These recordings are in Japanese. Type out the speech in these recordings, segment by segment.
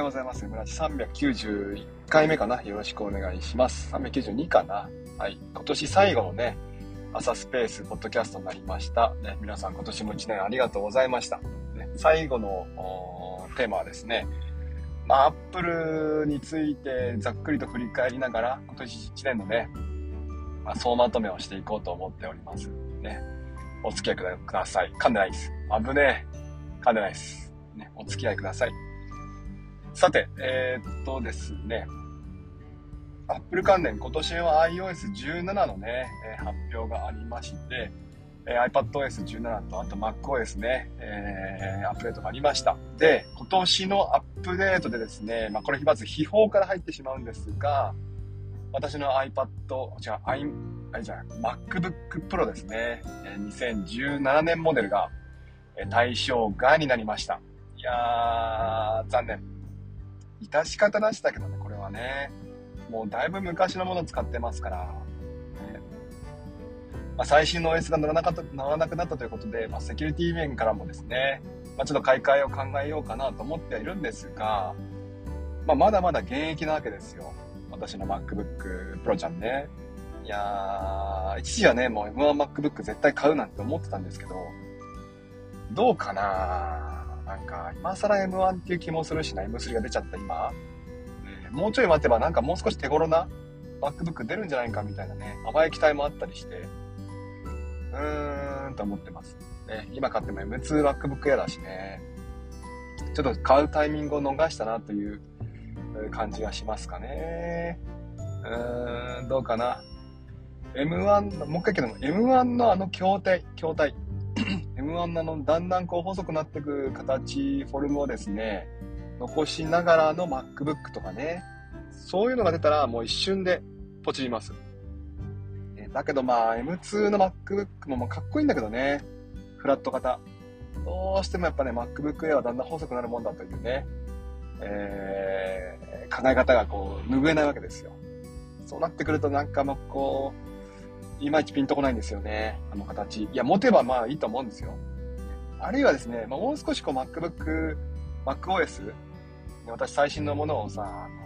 ようございます。村地391回目かな。よろしくお願いします。392かな。はい。今年最後のね、朝スペースポッドキャストになりました。ね、皆さん今年も1年ありがとうございました。ね、最後のテーマはですね、まあ、アップルについてざっくりと振り返りながら、今年1年のね、まあ、総まとめをしていこうと思っております。ね。お付き合いください。噛んでないです。危ねえ。噛んでないです。ね。お付き合いください。さて、えー、っとですね。Apple 関連、今年は iOS17 のね、え発表がありまして、え iPadOS17 と、あと MacOS ね、えー、アップデートがありました。で、今年のアップデートでですね、まあ、これまず秘宝から入ってしまうんですが、私の iPad、違う、i、あれじゃない、MacBook Pro ですね、え2017年モデルが対象外になりました。いやー、残念。致し方なしだけどね、これはね。もうだいぶ昔のものを使ってますから、ねまあ、最新の OS が乗らなかった乗らなくなったということで、まあ、セキュリティ面からもですね、まあ、ちょっと買い替えを考えようかなと思ってはいるんですが、まあ、まだまだ現役なわけですよ。私の MacBook Pro ちゃんね。いやー、一時はね、もう M1MacBook 絶対買うなんて思ってたんですけど、どうかななんか、今更 M1 っていう気もするしな、M3 が出ちゃった今。もうちょい待てばなんかもう少し手頃な MacBook 出るんじゃないかみたいなね、甘い期待もあったりして、うーんと思ってます。ね、今買っても M2MacBook Air だしね、ちょっと買うタイミングを逃したなという感じがしますかね。うーん、どうかな。M1、もう一回けども、M1 のあの筐体、筐体、M1 のあの、だんだんこう細くなっていく形、フォルムをですね、残しながらの MacBook とかね、そういうのが出たらもう一瞬でポチります。だけどまあ M2 の MacBook ももうかっこいいんだけどね、フラット型。どうしてもやっぱね、MacBook Air はだんだん細くなるもんだというね、えー、考え方がこう、拭えないわけですよ。そうなってくるとなんかもうこう、いまいちピンとこないんですよね、あの形。いや、持てばまあいいと思うんですよ。あるいはですね、まあ、もう少しこう MacBook、MacOS、私最新のものをさ、あの、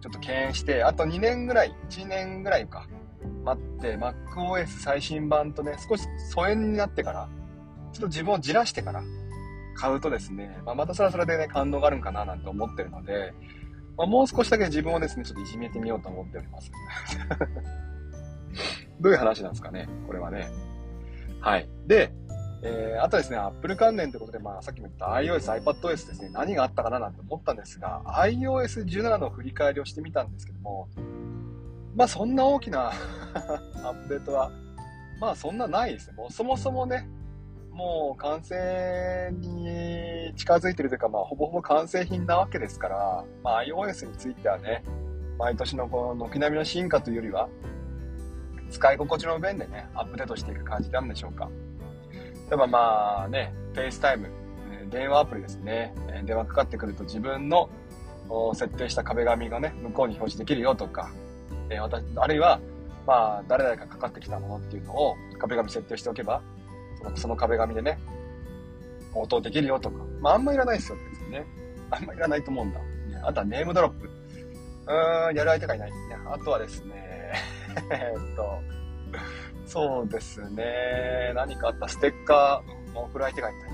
ちょっと敬遠して、あと2年ぐらい、1年ぐらいか、待って、MacOS 最新版とね、少し疎遠になってから、ちょっと自分をじらしてから買うとですね、まあ、またそれはそれでね、感動があるんかななんて思ってるので、まあ、もう少しだけ自分をですね、ちょっといじめてみようと思っております。どういう話なんですかね、これはね。はい。で、えー、あとですね、Apple 関連ということで、まあ、さっきも言った iOS、iPadOS ですね、何があったかななんて思ったんですが、iOS17 の振り返りをしてみたんですけども、まあ、そんな大きな アップデートは、まあ、そんなないですね。もうそもそもね、もう完成に近づいてるというか、まあ、ほぼほぼ完成品なわけですから、まあ、iOS についてはね、毎年のこの軒並みの進化というよりは、使い心地の面でね、アップデートしていく感じなんでしょうか。例えばまあね、 FaceTime、電話アプリですね、電話かかってくると自分の設定した壁紙がね、向こうに表示できるよとか、私あるいは、まあ、誰々がかかってきたものっていうのを壁紙設定しておけば、そのその壁紙でね、応答できるよとか、まああんまいらないですよ、別にね。あんまいらないと思うんだ。あとはネームドロップ。うーん、やる相手がいない。あとはですね、えっと、そうですね。何かあった？ステッカー、もう振る相手がいない。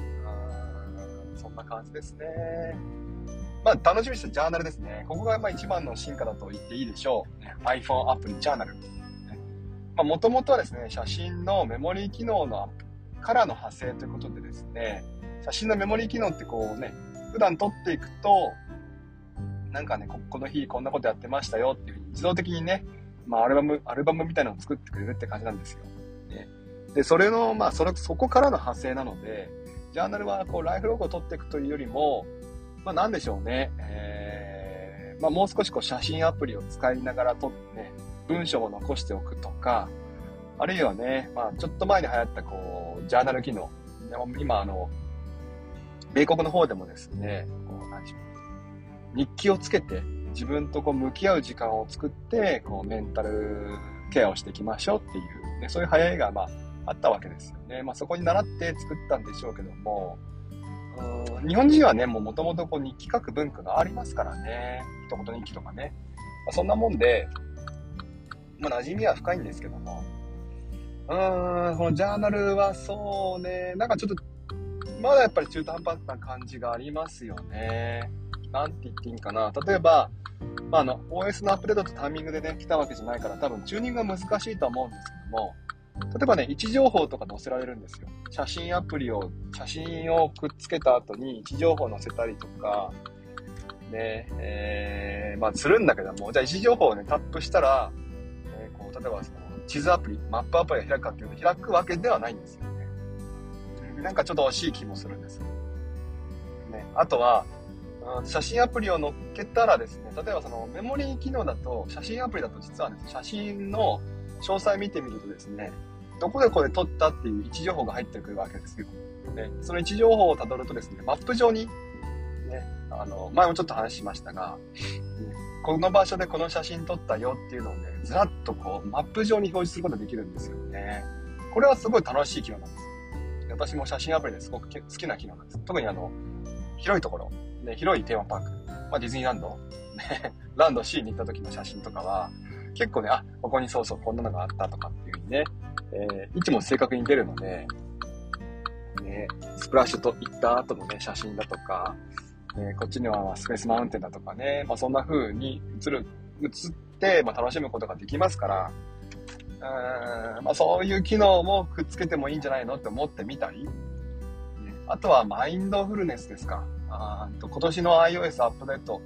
そんな感じですね。まあ、楽しみにしたジャーナルですね。ここがまあ一番の進化だと言っていいでしょう。iPhone アプリジャーナル。まあ、もともとはですね、写真のメモリー機能のからの派生ということでですね、写真のメモリー機能ってこうね、普段撮っていくと、なんかね、この日こんなことやってましたよっていう自動的にね、まあ、アルバム、アルバムみたいなのを作ってくれるって感じなんですよ。ね、で、それの、まあ、それ、そこからの派生なので、ジャーナルは、こう、ライフログを取っていくというよりも、まあ、なんでしょうね、えー、まあ、もう少しこう、写真アプリを使いながら撮ってね、文章を残しておくとか、あるいはね、まあ、ちょっと前に流行った、こう、ジャーナル機能。今、あの、米国の方でもですね、こう、何でしょう。日記をつけて、自分とこう向き合う時間を作って、こうメンタルケアをしていきましょうっていう、ね、そういう流行りがまああったわけですよね。まあそこに習って作ったんでしょうけども、日本人はね、もともと日記書く文化がありますからね。一言日記とかね。まあ、そんなもんで、まあ、馴染みは深いんですけども。うーん、このジャーナルはそうね、なんかちょっと、まだやっぱり中途半端な感じがありますよね。なんて言っていいんかな。例えば、まあ、の、OS のアップデートとタイミングでね、来たわけじゃないから、多分チューニングが難しいと思うんですけども、例えばね、位置情報とか載せられるんですよ。写真アプリを、写真をくっつけた後に位置情報載せたりとか、ね、えー、まあ、するんだけども、じゃあ位置情報をね、タップしたら、えー、こう、例えばその、地図アプリ、マップアプリが開くかっていうと、開くわけではないんですよね。なんかちょっと惜しい気もするんです。ね、あとは、写真アプリを載っけたらですね、例えばそのメモリー機能だと、写真アプリだと実はね、写真の詳細見てみるとですね、どこでこれ撮ったっていう位置情報が入ってくるわけですよ。で、その位置情報をたどるとですね、マップ上に、ね、あの、前もちょっと話しましたが、この場所でこの写真撮ったよっていうのをね、ずらっとこう、マップ上に表示することができるんですよね。これはすごい楽しい機能なんです。私も写真アプリですごく好きな機能なんです。特にあの、広いところ、ね、広いテーマパーク、まあ、ディズニーランド、ね、ランド C に行った時の写真とかは、結構ね、あ、ここにそうそうこんなのがあったとかっていう風にね、えー、位置も正確に出るので、ね、スプラッシュと行った後のね、写真だとか、え、こっちにはスペースマウンテンだとかね、まあ、そんな風に映る、映って、まあ、楽しむことができますから、うんまあ、そういう機能もくっつけてもいいんじゃないのって思ってみたり、ね、あとはマインドフルネスですか。あと今年の iOS アップデート、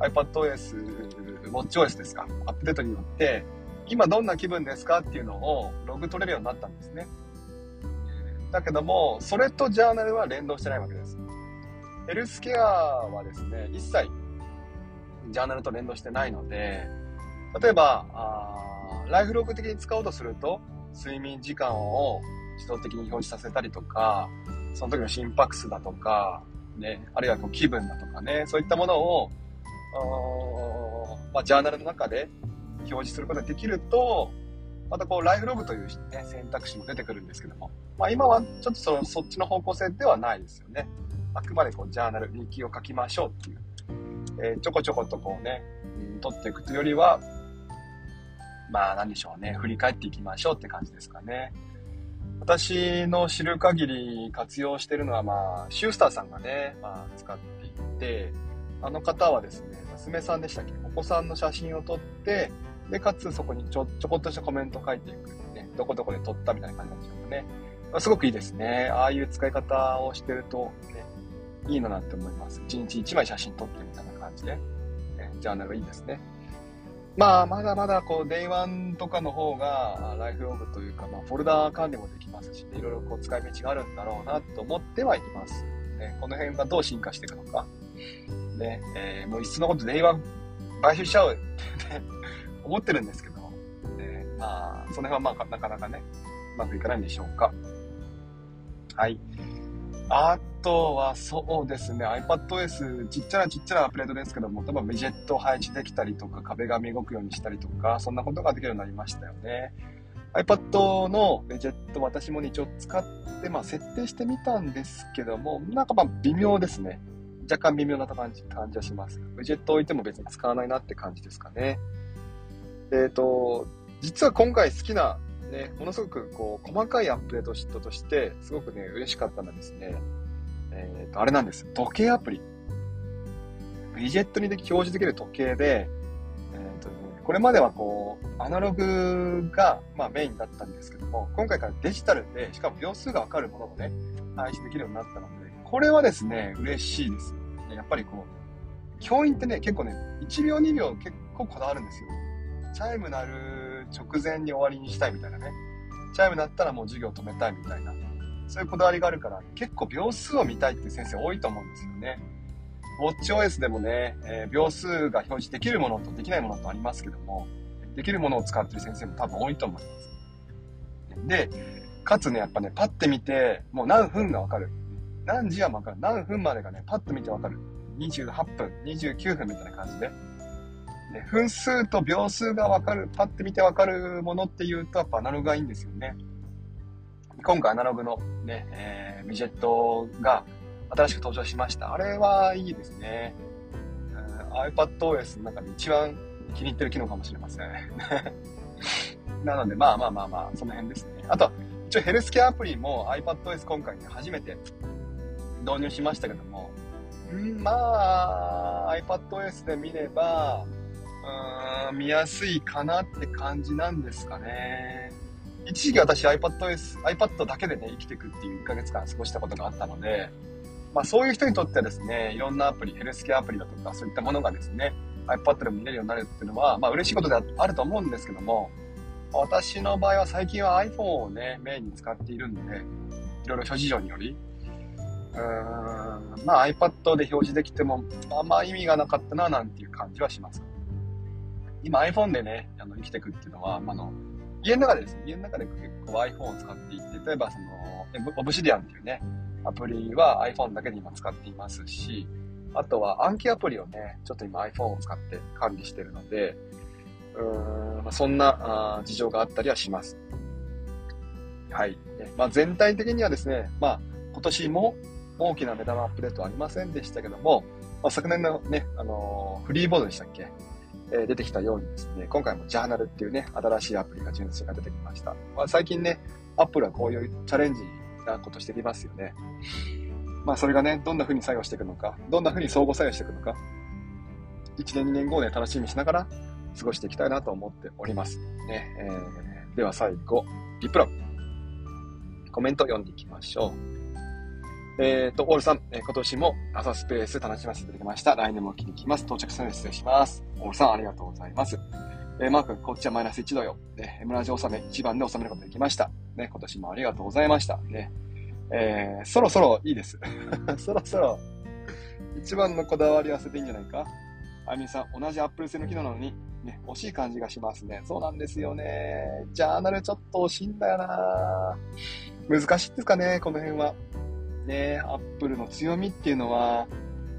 iPadOS、WatchOS ですか、アップデートによって、今どんな気分ですかっていうのをログ取れるようになったんですね。だけども、それとジャーナルは連動してないわけです。ヘルスケアはですね、一切ジャーナルと連動してないので、例えば、あライフログ的に使おうとすると、睡眠時間を自動的に表示させたりとか、その時の心拍数だとか、ね、あるいはこう気分だとかね、そういったものを、まあ、ジャーナルの中で表示することができると、またこう、ライフログという、ね、選択肢も出てくるんですけども、まあ、今はちょっとそのそっちの方向性ではないですよね。あくまでこう、ジャーナル、日記を書きましょうっていう、えー、ちょこちょことこうね、取っていくというよりは、まあ、なんでしょうね、振り返っていきましょうって感じですかね。私の知る限り活用してるのは、まあ、シュースターさんがね、まあ、使っていて、あの方はですね、娘さんでしたっけ？お子さんの写真を撮って、で、かつそこにちょ、ちょこっとしたコメント書いていくね、どこどこで撮ったみたいな感じなんでしょうかね。すごくいいですね。ああいう使い方をしてると、ね、いいのなって思います。1日1枚写真撮ってみたいな感じで、ね、ジャーナルいいですね。まあ、まだまだこう、 Day One とかの方が、ライフログというか、まあ、フォルダー管理もできますし、いろいろこう、使い道があるんだろうなと思ってはいます。ね、この辺がどう進化していくのか。ね、えー、もういっそのこと Day One 買収しちゃうってね、思ってるんですけど、ね、まあ、その辺はまあ、なかなかね、うまくいかないんでしょうか。はい。あとはそうですね、iPadOS ちっちゃなちっちゃなアップデートですけども、例えばウィジェットを配置できたりとか、壁紙動くようにしたりとか、そんなことができるようになりましたよね。iPad のウィジェット私も一応使って、まあ設定してみたんですけども、なんかまあ微妙ですね。若干微妙な感じ感じはします。ウィジェット置いても別に使わないなって感じですかね。えっ、ー、と、実は今回好きなね、ものすごくこう細かいアップデートシットとして、すごくね、嬉しかったのはですね、えっ、ー、と、あれなんです。時計アプリ。ウィジェットにで表示できる時計で、え、ー、と、これまではこう、アナログが、まあ、メインだったんですけども、今回からデジタルで、しかも秒数がわかるものをね、配信できるようになったので、これはですね、嬉しいです。やっぱりこう、教員ってね、結構ね、1秒2秒結構こだわるんですよ。チャイム鳴る直前に終わりにしたいみたいなね。チャイム鳴ったらもう授業止めたいみたいな。そういうこだわりがあるから、結構秒数を見たいっていう先生多いと思うんですよね。WatchOS でもね、えー、秒数が表示できるものとできないものとありますけども、できるものを使ってる先生も多分多いと思います。で、かつね、やっぱね、パッて見て、もう何分がわかる。何時はわかる。何分までがね、パッと見てわかる。28分、29分みたいな感じで。ね、分数と秒数がわかる、パッて見てわかるものっていうと、やっぱアナログがいいんですよね。今回アナログのね、えー、ミジェットが新しく登場しました。あれはいいですね。iPadOS の中で一番気に入ってる機能かもしれません。なので、まあまあまあまあ、その辺ですね。あと、一応ヘルスケアアプリも iPadOS 今回ね、初めて導入しましたけども、んまあ、iPadOS で見れば、うん、見やすいかなって感じなんですかね。一時期私 iPadOS、iPad だけでね、生きていくっていう1ヶ月間過ごしたことがあったので、まあそういう人にとってはですね、いろんなアプリ、ヘルスケアアプリだとか、そういったものがですね、iPad でも見れるようになるっていうのは、まあ嬉しいことであると思うんですけども、私の場合は最近は iPhone をね、メインに使っているので、いろいろ諸事情により、うーん、まあ iPad で表示できても、あんま意味がなかったな、なんていう感じはします。今 iPhone でね、あの生きていくっていうのは、まあの、家の中でですね、家の中で結構 iPhone を使っていて、例えばその、オブシディアンっていうね、アプリは iPhone だけで今使っていますし、あとは暗記アプリをね、ちょっと今 iPhone を使って管理してるので、うーん、そんなあ事情があったりはします。はい。まあ、全体的にはですね、まあ、今年も大きな目玉アップデートはありませんでしたけども、まあ、昨年のね、あのー、フリーボードでしたっけ？え、出てきたようにですね、今回もジャーナルっていうね、新しいアプリが純粋が出てきました。まあ、最近ね、アップルはこういうチャレンジなことしてきますよね。まあそれがね、どんな風に作用していくのか、どんな風に相互作用していくのか、1年2年後をね、楽しみにしながら過ごしていきたいなと思っております。ね、えー、では最後、リプロ。コメント読んでいきましょう。えっ、ー、と、オールさん、え、今年も朝スペース楽しませていただきました。来年も気に来ます。到着するので失礼します。オールさん、ありがとうございます。えー、マー君、こっちはマイナス1度よ。ね、村地納め1番で収めることができました。ね、今年もありがとうございました。ね、えー、そろそろいいです。そろそろ、一番のこだわりは捨てていいんじゃないかあみさん、同じアップル製の機能なのに、ね、惜しい感じがしますね。そうなんですよね。ジャーナルちょっと惜しいんだよな難しいですかね、この辺は。ね、アップルの強みっていうのは、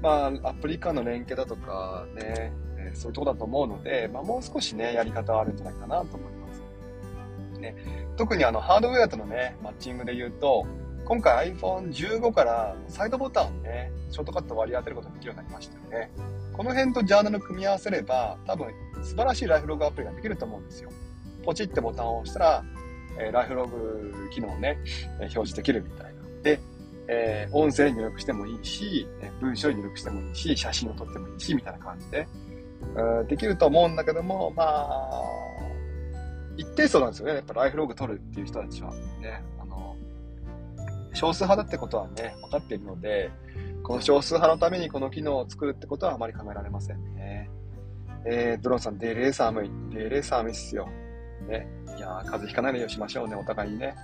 まあ、アプリ間の連携だとかね、えそういうとこだと思うので、まあ、もう少しね、やり方はあるんじゃないかなと思います。ね、特にあの、ハードウェアとのね、マッチングで言うと、今回 iPhone15 からサイドボタンをね、ショートカット割り当てることができるようになりましたよね。この辺とジャーナル組み合わせれば、多分素晴らしいライフログアプリができると思うんですよ。ポチってボタンを押したら、え、ライフログ機能をね、表示できるみたいな。えー、音声入力してもいいし、文章入力してもいいし、写真を撮ってもいいし、みたいな感じで、できると思うんだけども、まあ、一定数なんですよね。やっぱライフログ撮るっていう人たちは。ね、あの、少数派だってことはね、分かっているので、この少数派のためにこの機能を作るってことはあまり考えられませんね。えー、ドローンさん、デーレー寒い。デーレー寒いっすよ。ね。いやー、風邪ひかないようにしましょうね、お互いにね。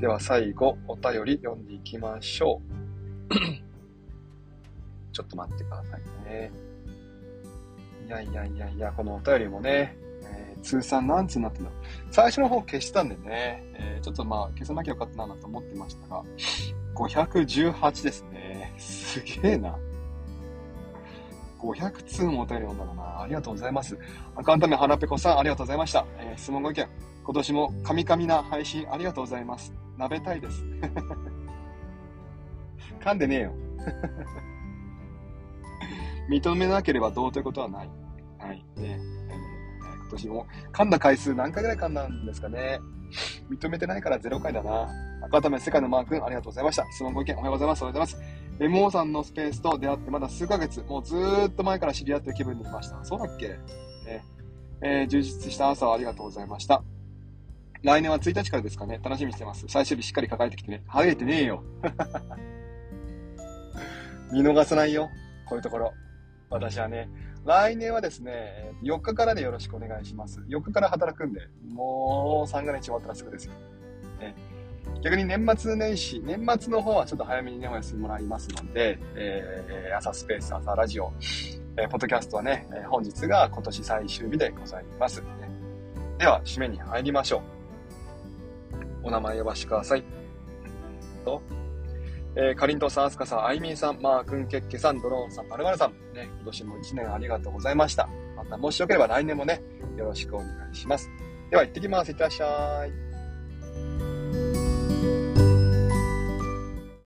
では最後、お便り読んでいきましょう。ちょっと待ってくださいね。いやいやいやいや、このお便りもね、えー、通算何通になってんだ最初の方消したんでね、えー、ちょっとまあ消さなきゃよかったなと思ってましたが、518ですね。すげえな。500通もお便り読んだかな。ありがとうございます。アカウント名、はらぺこさん、ありがとうございました。えー、質問ご意見、今年もカミカミな配信ありがとうございます。鍋たいです。噛んでねえよ。認めなければどうということはない。はい。ね、えー、今年も噛んだ回数何回ぐらい噛んだんですかね。認めてないから0回だな。改め世界のマー君ありがとうございました。質問ご意見おはようございます。おはようございます。MO さんのスペースと出会ってまだ数ヶ月、もうずっと前から知り合ってる気分にいました。そうだっけ、ねえー、充実した朝をありがとうございました。来年は1日からですかね？楽しみにしてます。最終日しっかり抱えてきてね。はげてねえよ。見逃さないよ。こういうところ。私はね、来年はですね、4日からでよろしくお願いします。4日から働くんで、もう3が日終わったらすぐですよ。ね、逆に年末年始、年末の方はちょっと早めにね、お休みもらいますので、えー、朝スペース、朝ラジオ、えー、ポッドキャストはねえ、本日が今年最終日でございます。では、締めに入りましょう。お名前呼ばしてください。と、えー、かりんとさん、あすかさん、あいみんさん、まーくん、けっけさん、ドローンさん、まるまるさん、ね、今年も1年ありがとうございました。また、もしよければ来年もね、よろしくお願いします。では、行ってきます。いってらっしゃい。